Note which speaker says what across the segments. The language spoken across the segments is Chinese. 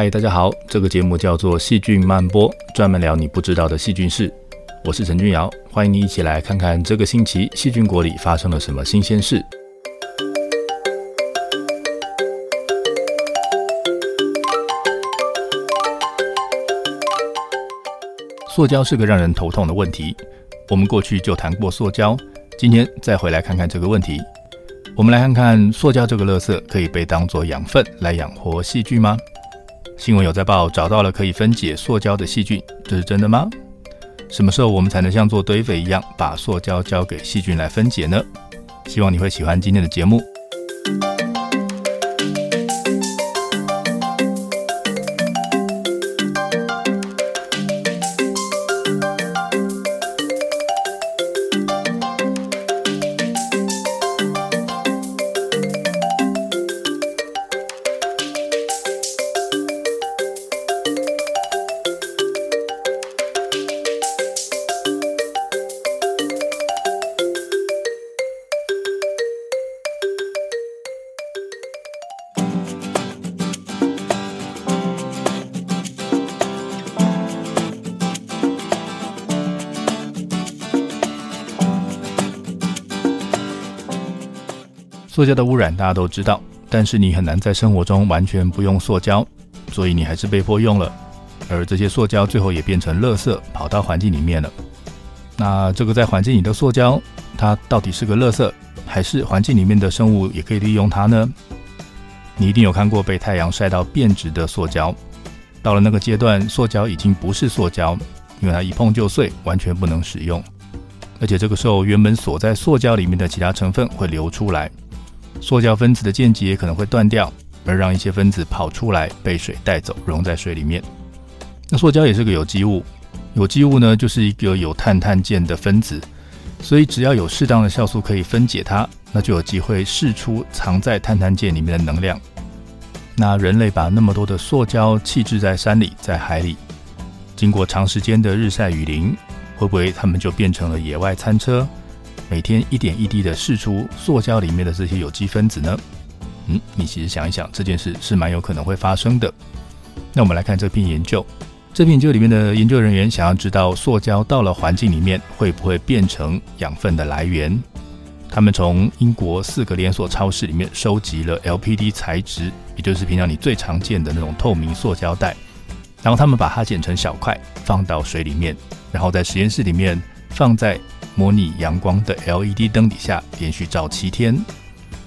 Speaker 1: 嗨，大家好，这个节目叫做《细菌漫播》，专门聊你不知道的细菌事。我是陈君尧，欢迎你一起来看看这个星期细菌国里发生了什么新鲜事。塑胶是个让人头痛的问题，我们过去就谈过塑胶，今天再回来看看这个问题。我们来看看塑胶这个垃圾可以被当作养分来养活细菌吗？新闻有在报，找到了可以分解塑胶的细菌，这是真的吗？什么时候我们才能像做堆肥一样，把塑胶交给细菌来分解呢？希望你会喜欢今天的节目。塑胶的污染大家都知道，但是你很难在生活中完全不用塑胶，所以你还是被迫用了。而这些塑胶最后也变成垃圾，跑到环境里面了。那这个在环境里的塑胶，它到底是个垃圾，还是环境里面的生物也可以利用它呢？你一定有看过被太阳晒到变质的塑胶，到了那个阶段，塑胶已经不是塑胶，因为它一碰就碎，完全不能使用。而且这个时候，原本锁在塑胶里面的其他成分会流出来。塑胶分子的键结可能会断掉，而让一些分子跑出来，被水带走，溶在水里面。那塑胶也是个有机物，有机物呢就是一个有碳碳键的分子，所以只要有适当的酵素可以分解它，那就有机会释出藏在碳碳键里面的能量。那人类把那么多的塑胶弃置在山里、在海里，经过长时间的日晒雨淋，会不会它们就变成了野外餐车？每天一点一滴的释出塑胶里面的这些有机分子呢？嗯，你其实想一想，这件事是蛮有可能会发生的。那我们来看这篇研究，这篇研究里面的研究人员想要知道塑胶到了环境里面会不会变成养分的来源。他们从英国四个连锁超市里面收集了 LPD 材质，也就是平常你最常见的那种透明塑胶袋，然后他们把它剪成小块，放到水里面，然后在实验室里面放在。模拟阳光的 LED 灯底下连续照七天，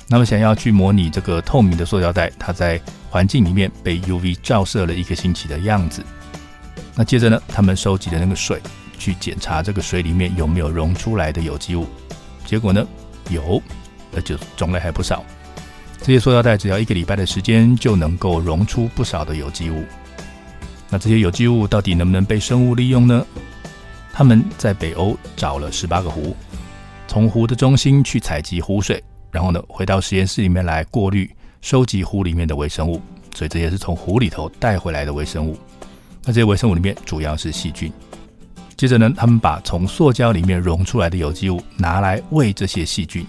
Speaker 1: 那么想要去模拟这个透明的塑胶袋，它在环境里面被 UV 照射了一个星期的样子。那接着呢，他们收集的那个水去检查这个水里面有没有溶出来的有机物，结果呢有，而且种类还不少。这些塑料袋只要一个礼拜的时间就能够溶出不少的有机物。那这些有机物到底能不能被生物利用呢？他们在北欧找了十八个湖，从湖的中心去采集湖水，然后呢回到实验室里面来过滤、收集湖里面的微生物。所以这些是从湖里头带回来的微生物。那这些微生物里面主要是细菌。接着呢，他们把从塑胶里面溶出来的有机物拿来喂这些细菌。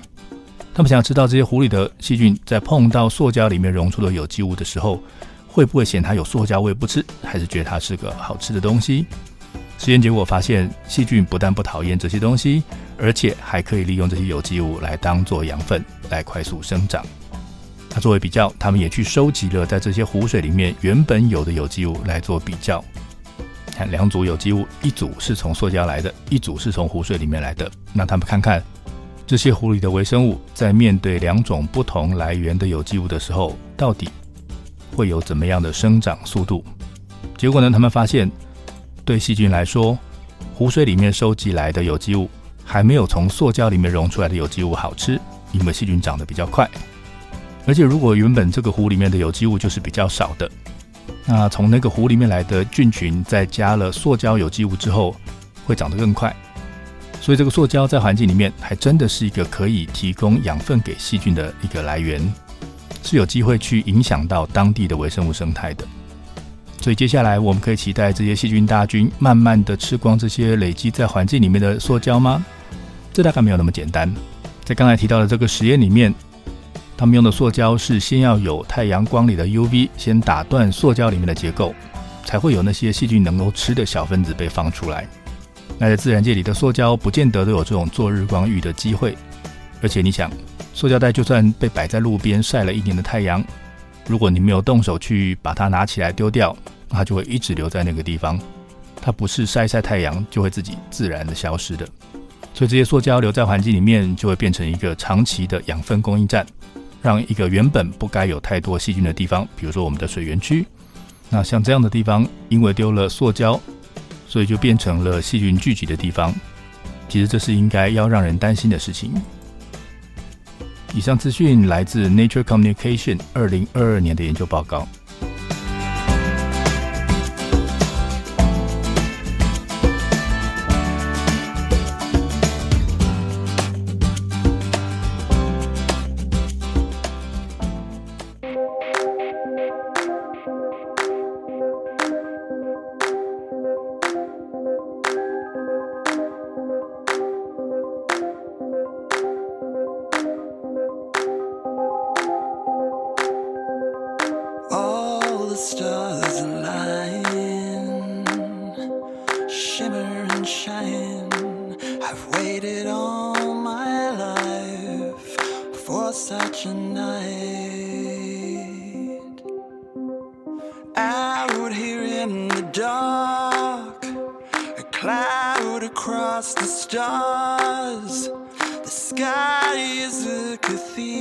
Speaker 1: 他们想知道这些湖里的细菌在碰到塑胶里面溶出的有机物的时候，会不会嫌它有塑胶味不吃，还是觉得它是个好吃的东西？实验结果发现，细菌不但不讨厌这些东西，而且还可以利用这些有机物来当做养分，来快速生长。那作为比较，他们也去收集了在这些湖水里面原本有的有机物来做比较。看两组有机物，一组是从塑胶来的，一组是从湖水里面来的。那他们看看这些湖里的微生物在面对两种不同来源的有机物的时候，到底会有怎么样的生长速度？结果呢，他们发现对细菌来说，湖水里面收集来的有机物还没有从塑胶里面溶出来的有机物好吃，因为细菌长得比较快。而且如果原本这个湖里面的有机物就是比较少的。那从那个湖里面来的菌群，在加了塑胶有机物之后，会长得更快。所以这个塑胶在环境里面，还真的是一个可以提供养分给细菌的一个来源，是有机会去影响到当地的微生物生态的。所以接下来我们可以期待这些细菌大军慢慢的吃光这些累积在环境里面的塑胶吗？这大概没有那么简单。在刚才提到的这个实验里面。他们用的塑胶是先要有太阳光里的 UV 先打断塑胶里面的结构，才会有那些细菌能够吃的小分子被放出来。那在自然界里的塑胶不见得都有这种做日光浴的机会，而且你想，塑胶袋就算被摆在路边晒了一年的太阳，如果你没有动手去把它拿起来丢掉，它就会一直留在那个地方，它不是晒晒太阳就会自己自然的消失的。所以这些塑胶留在环境里面，就会变成一个长期的养分供应站。让一个原本不该有太多细菌的地方，比如说我们的水源区，那像这样的地方，因为丢了塑胶，所以就变成了细菌聚集的地方。其实这是应该要让人担心的事情。以上资讯来自 Nature Communication 二零二二年的研究报告。
Speaker 2: I've waited all my life for such a night. Out here in the dark, a cloud across the stars. The sky is a cathedral.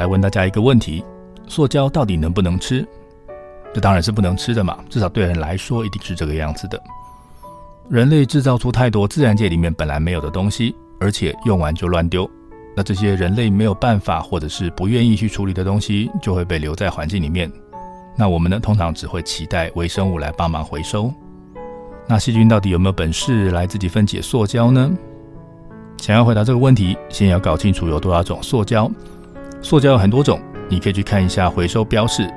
Speaker 1: 来问大家一个问题：塑胶到底能不能吃？这当然是不能吃的嘛，至少对人来说一定是这个样子的。人类制造出太多自然界里面本来没有的东西，而且用完就乱丢。那这些人类没有办法或者是不愿意去处理的东西，就会被留在环境里面。那我们呢，通常只会期待微生物来帮忙回收。那细菌到底有没有本事来自己分解塑胶呢？想要回答这个问题，先要搞清楚有多少种塑胶。塑胶有很多种，你可以去看一下回收标示。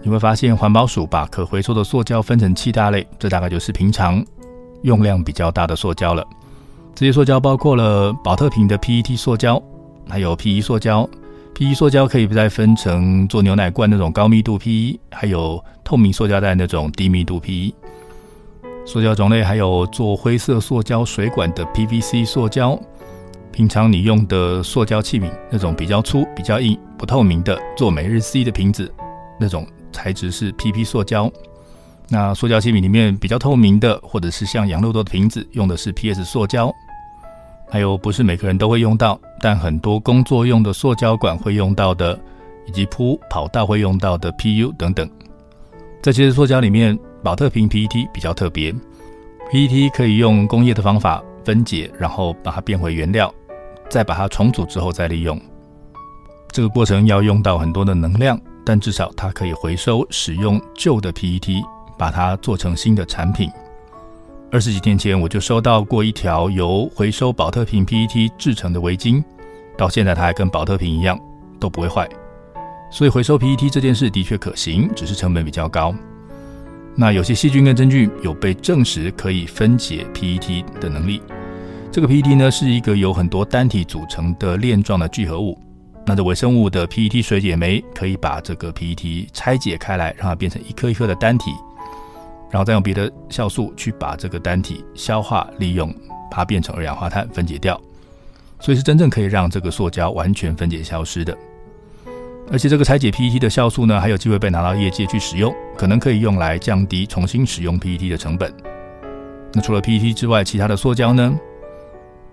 Speaker 1: 你会发现环保署把可回收的塑胶分成七大类，这大概就是平常用量比较大的塑胶了。这些塑胶包括了保特瓶的 PET 塑胶，还有 PE 塑胶。PE 塑胶可以再分成做牛奶罐那种高密度 PE，还有透明塑胶袋那种低密度 PE。塑胶种类还有做灰色塑胶水管的 PVC 塑胶。平常你用的塑胶器皿那种比较粗、比较硬、不透明的做每日 C 的瓶子那种。材质是 PP 塑胶，那塑胶器皿里面比较透明的，或者是像养乐多的瓶子，用的是 PS 塑胶。还有不是每个人都会用到，但很多工作用的塑胶管会用到的，以及铺跑道会用到的 PU 等等。这些塑胶里面，保特瓶 PET 比较特别，PET 可以用工业的方法分解，然后把它变回原料，再把它重组之后再利用。这个过程要用到很多的能量。但至少它可以回收使用旧的 PET，把它做成新的产品。二十几天前我就收到过一条由回收保特瓶 PET 制成的围巾，到现在它还跟保特瓶一样都不会坏。所以回收 PET 这件事的确可行，只是成本比较高。那有些细菌跟真菌有被证实可以分解 PET 的能力。这个 PET 呢是一个由很多单体组成的链状的聚合物。那这微生物的 PET 水解酶可以把这个 PET 拆解开来，让它变成一颗一颗的单体，然后再用别的酵素去把这个单体消化利用，把它变成二氧化碳分解掉，所以是真正可以让这个塑胶完全分解消失的。而且这个拆解 PET 的酵素呢，还有机会被拿到业界去使用，可能可以用来降低重新使用 PET 的成本。那除了 PET 之外，其他的塑胶呢？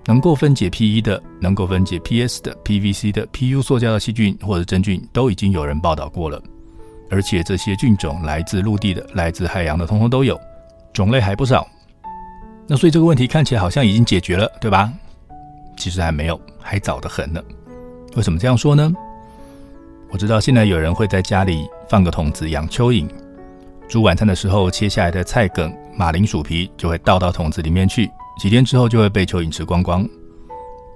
Speaker 1: 能够分解 PE 的、能够分解 PS 的、PVC 的、PU 塑胶的细菌或者真菌，都已经有人报道过了。而且这些菌种来自陆地的、来自海洋的，通通都有，种类还不少。那所以这个问题看起来好像已经解决了，对吧？其实还没有，还早得很呢。为什么这样说呢？我知道现在有人会在家里放个桶子养蚯蚓，煮晚餐的时候切下来的菜梗、马铃薯皮就会倒到桶子里面去。几天之后就会被蚯蚓吃光光。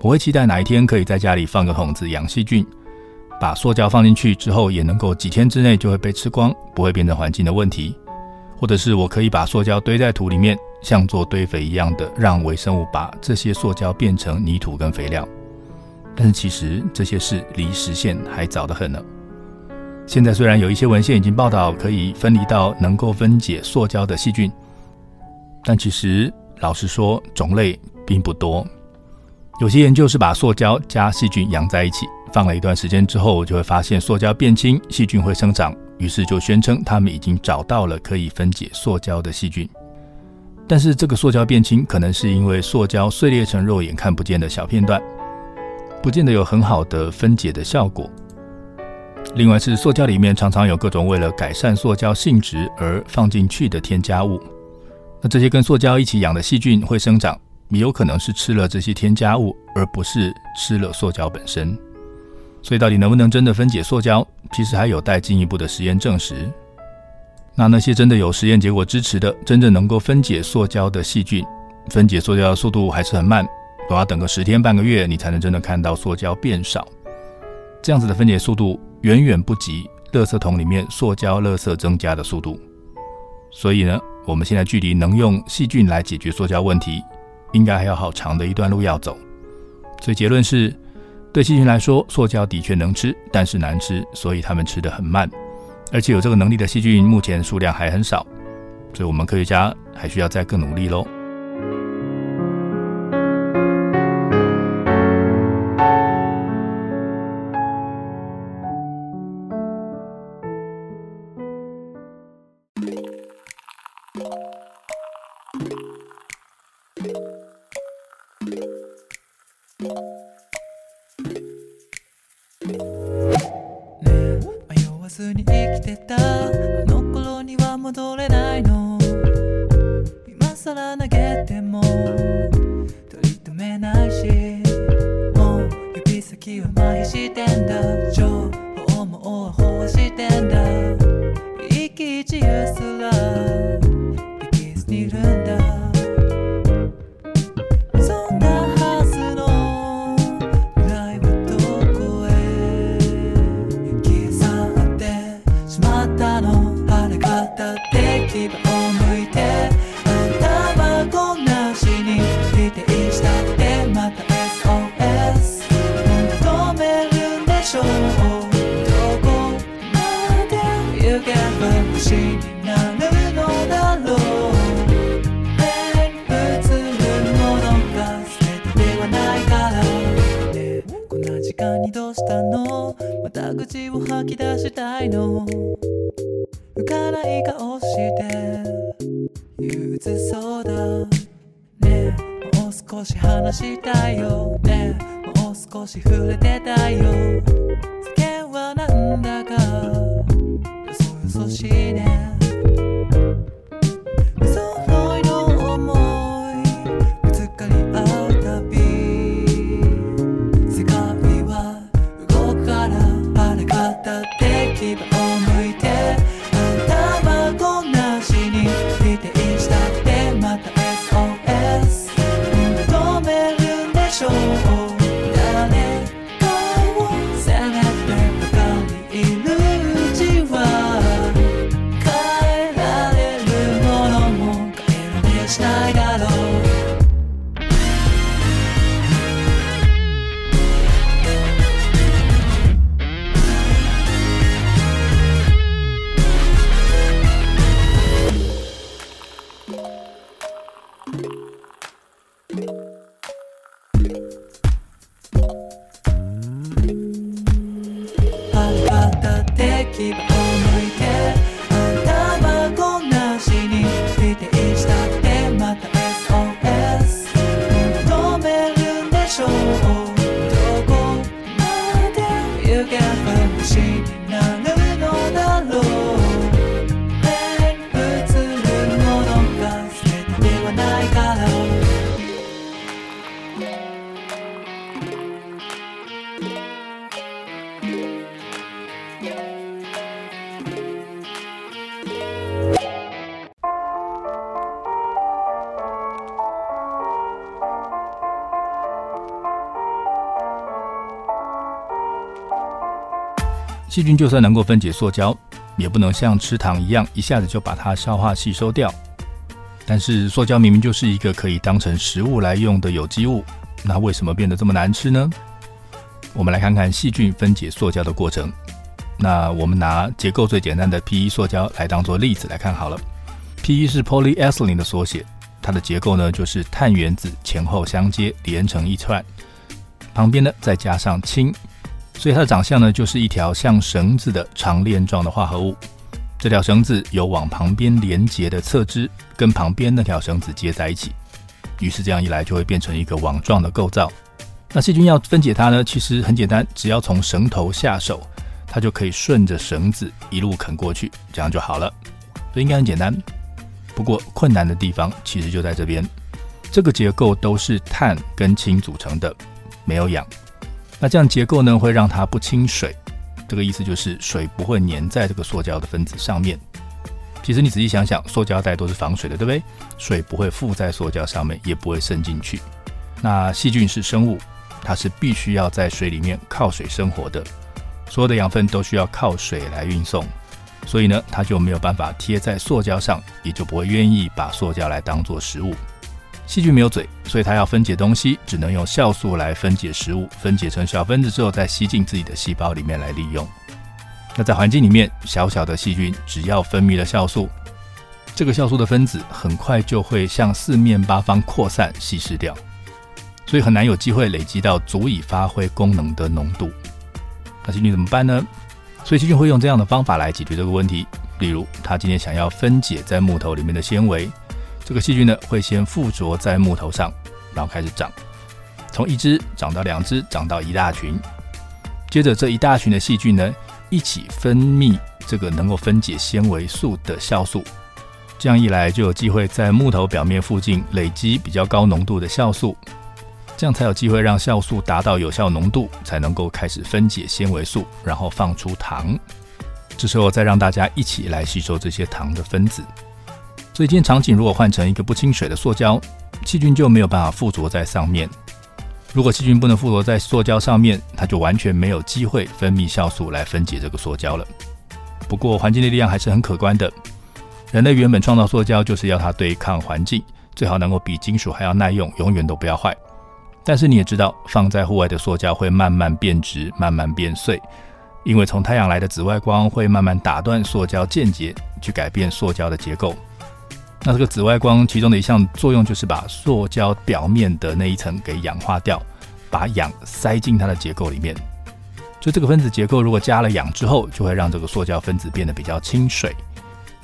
Speaker 1: 我会期待哪一天可以在家里放个桶子养细菌，把塑胶放进去之后，也能够几天之内就会被吃光，不会变成环境的问题。或者是我可以把塑胶堆在土里面，像做堆肥一样的，让微生物把这些塑胶变成泥土跟肥料。但是其实这些事离实现还早得很呢。现在虽然有一些文献已经报道可以分离到能够分解塑胶的细菌，但其实。老实说，种类并不多。有些研究是把塑胶加细菌养在一起，放了一段时间之后，就会发现塑胶变轻，细菌会生长，于是就宣称他们已经找到了可以分解塑胶的细菌。但是这个塑胶变轻，可能是因为塑胶碎裂成肉眼看不见的小片段，不见得有很好的分解的效果。另外是塑胶里面常常有各种为了改善塑胶性质而放进去的添加物。那这些跟塑胶一起养的细菌会生长，也有可能是吃了这些添加物，而不是吃了塑胶本身。所以到底能不能真的分解塑胶，其实还有待进一步的实验证实。那那些真的有实验结果支持的，真正能够分解塑胶的细菌，分解塑胶的速度还是很慢，都要等个十天半个月，你才能真的看到塑胶变少。这样子的分解速度远远不及垃圾桶里面塑胶垃圾增加的速度。所以呢？我们现在距离能用细菌来解决塑胶问题，应该还有好长的一段路要走。所以结论是，对细菌来说，塑胶的确能吃，但是难吃，所以它们吃得很慢。而且有这个能力的细菌，目前数量还很少，所以我们科学家还需要再更努力喽。细菌就算能够分解塑胶，也不能像吃糖一样一下子就把它消化吸收掉。但是塑胶明明就是一个可以当成食物来用的有机物，那为什么变得这么难吃呢？我们来看看细菌分解塑胶的过程。那我们拿结构最简单的 PE 塑胶来当做例子来看好了。PE 是 polyethylene 的缩写，它的结构呢就是碳原子前后相接连成一串，旁边呢再加上氢，所以它的长相呢就是一条像绳子的长链状的化合物。这条绳子有往旁边连接的侧枝，跟旁边那条绳子接在一起，于是这样一来就会变成一个网状的构造。那细菌要分解它呢，其实很简单，只要从绳头下手，它就可以顺着绳子一路啃过去，这样就好了。所以应该很简单。不过困难的地方其实就在这边，这个结构都是碳跟氢组成的，没有氧。那这样结构呢，会让它不亲水。这个意思就是水不会粘在这个塑胶的分子上面。其实你仔细想想，塑胶袋都是防水的，对不对？水不会附在塑胶上面，也不会渗进去。那细菌是生物，它是必须要在水里面靠水生活的，所有的养分都需要靠水来运送，所以呢，它就没有办法贴在塑胶上，也就不会愿意把塑胶来当做食物。细菌没有嘴，所以它要分解东西，只能用酵素来分解食物，分解成小分子之后，再吸进自己的细胞里面来利用。那在环境里面，小小的细菌只要分泌了酵素，这个酵素的分子很快就会向四面八方扩散稀释掉，所以很难有机会累积到足以发挥功能的浓度。那细菌怎么办呢？所以细菌会用这样的方法来解决这个问题。例如，它今天想要分解在木头里面的纤维。这个细菌呢，会先附着在木头上，然后开始长，从一只长到两只，长到一大群。接着这一大群的细菌呢，一起分泌这个能够分解纤维素的酵素。这样一来，就有机会在木头表面附近累积比较高浓度的酵素，这样才有机会让酵素达到有效浓度，才能够开始分解纤维素，然后放出糖。这时候再让大家一起来吸收这些糖的分子。所以，今天场景如果换成一个不亲水的塑胶，细菌就没有办法附着在上面。如果细菌不能附着在塑胶上面，它就完全没有机会分泌酵素来分解这个塑胶了。不过，环境的力量还是很可观的。人类原本创造塑胶就是要它对抗环境，最好能够比金属还要耐用，永远都不要坏。但是你也知道，放在户外的塑胶会慢慢变质，慢慢变碎，因为从太阳来的紫外光会慢慢打断塑胶间接，去改变塑胶的结构。那这个紫外光其中的一项作用就是把塑胶表面的那一层给氧化掉，把氧塞进它的结构里面。就这个分子结构如果加了氧之后，就会让这个塑胶分子变得比较亲水。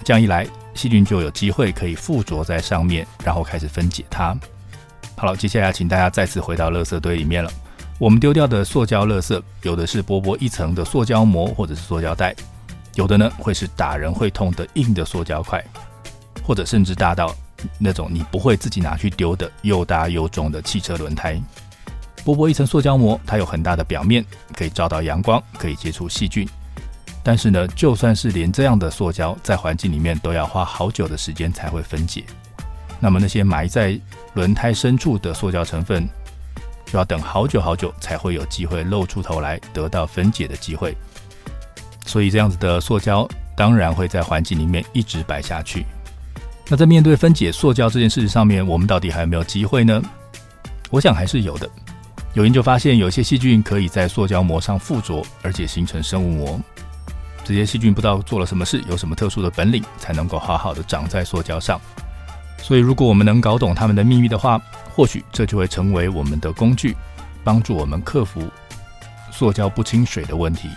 Speaker 1: 这样一来，细菌就有机会可以附着在上面，然后开始分解它。好了，接下来请大家再次回到垃圾堆里面了。我们丢掉的塑胶垃圾，有的是薄薄一层的塑胶膜或者是塑胶袋，有的呢会是打人会痛的硬的塑胶块，或者甚至大到那种你不会自己拿去丢的又大又重的汽车轮胎。薄薄一层塑胶膜，它有很大的表面，可以照到阳光，可以接触细菌。但是呢，就算是连这样的塑胶在环境里面都要花好久的时间才会分解，那么那些埋在轮胎深处的塑胶成分，就要等好久好久才会有机会露出头来，得到分解的机会。所以这样子的塑胶当然会在环境里面一直摆下去。那在面对分解塑胶这件事情上面，我们到底还有没有机会呢？我想还是有的。有研究发现，有些细菌可以在塑胶膜上附着，而且形成生物膜。这些细菌不知道做了什么事，有什么特殊的本领，才能够好好的长在塑胶上。所以，如果我们能搞懂它们的秘密的话，或许这就会成为我们的工具，帮助我们克服塑胶不亲水的问题。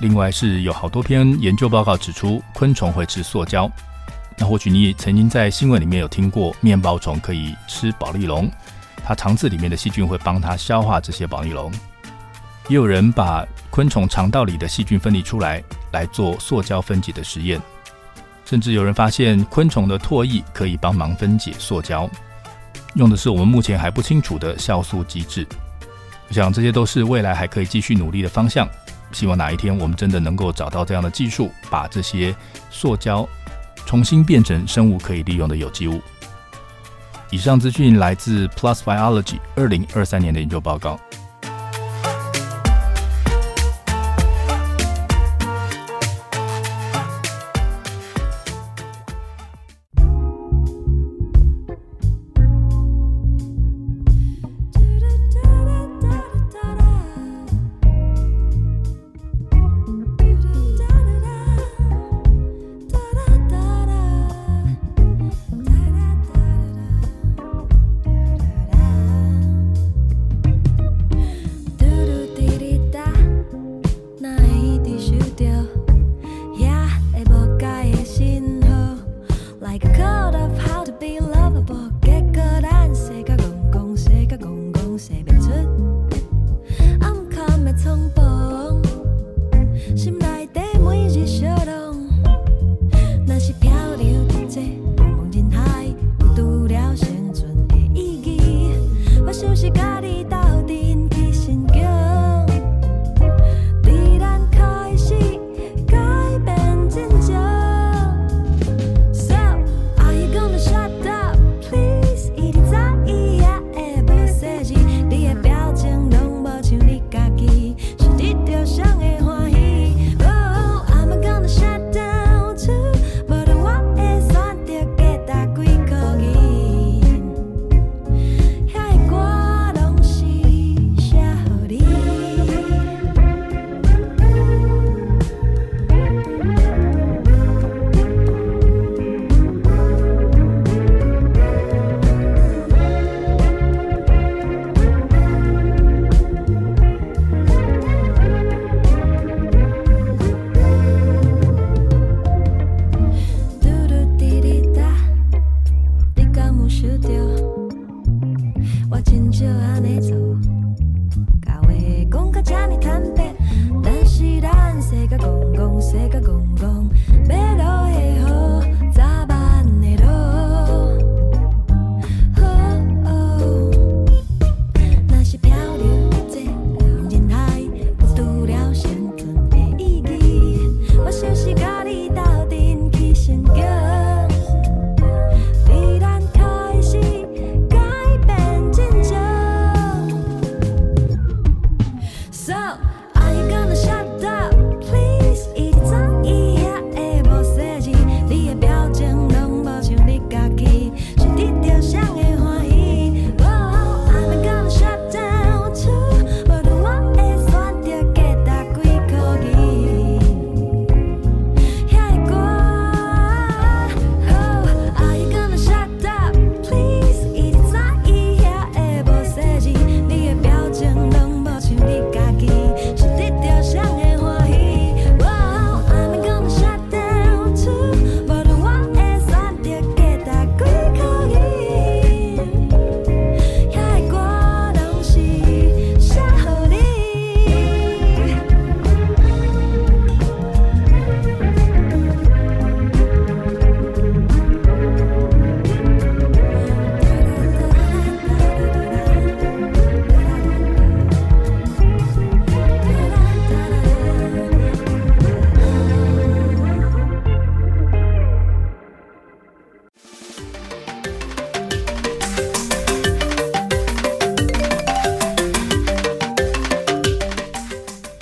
Speaker 1: 另外，是有好多篇研究报告指出，昆虫会吃塑胶。那或许你也曾经在新闻里面有听过，面包虫可以吃保利龙，它肠子里面的细菌会帮它消化这些保利龙。也有人把昆虫肠道里的细菌分离出来，来做塑胶分解的实验。甚至有人发现昆虫的唾液可以帮忙分解塑胶，用的是我们目前还不清楚的酵素机制。我想这些都是未来还可以继续努力的方向。希望哪一天我们真的能够找到这样的技术，把这些塑胶重新变成生物可以利用的有机物。以上资讯来自 Plus Biology 二零二三年的研究报告。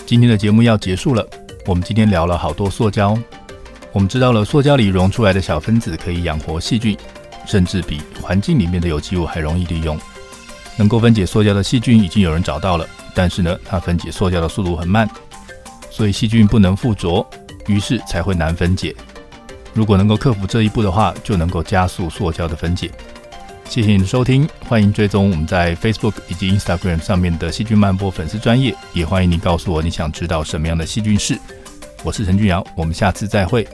Speaker 1: 今天的节目要结束了，我们今天聊了好多塑胶，我们知道了塑胶里溶出来的小分子可以养活细菌，甚至比环境里面的有机物还容易利用。能够分解塑胶的细菌已经有人找到了，但是呢，它分解塑胶的速度很慢，所以细菌不能附着，于是才会难分解。如果能够克服这一步的话，就能够加速塑胶的分解。谢谢你的收听，欢迎追踪我们在 Facebook 以及 Instagram 上面的细菌漫播粉丝专业，也欢迎你告诉我你想知道什么样的细菌事。我是陈俊尧，我们下次再会。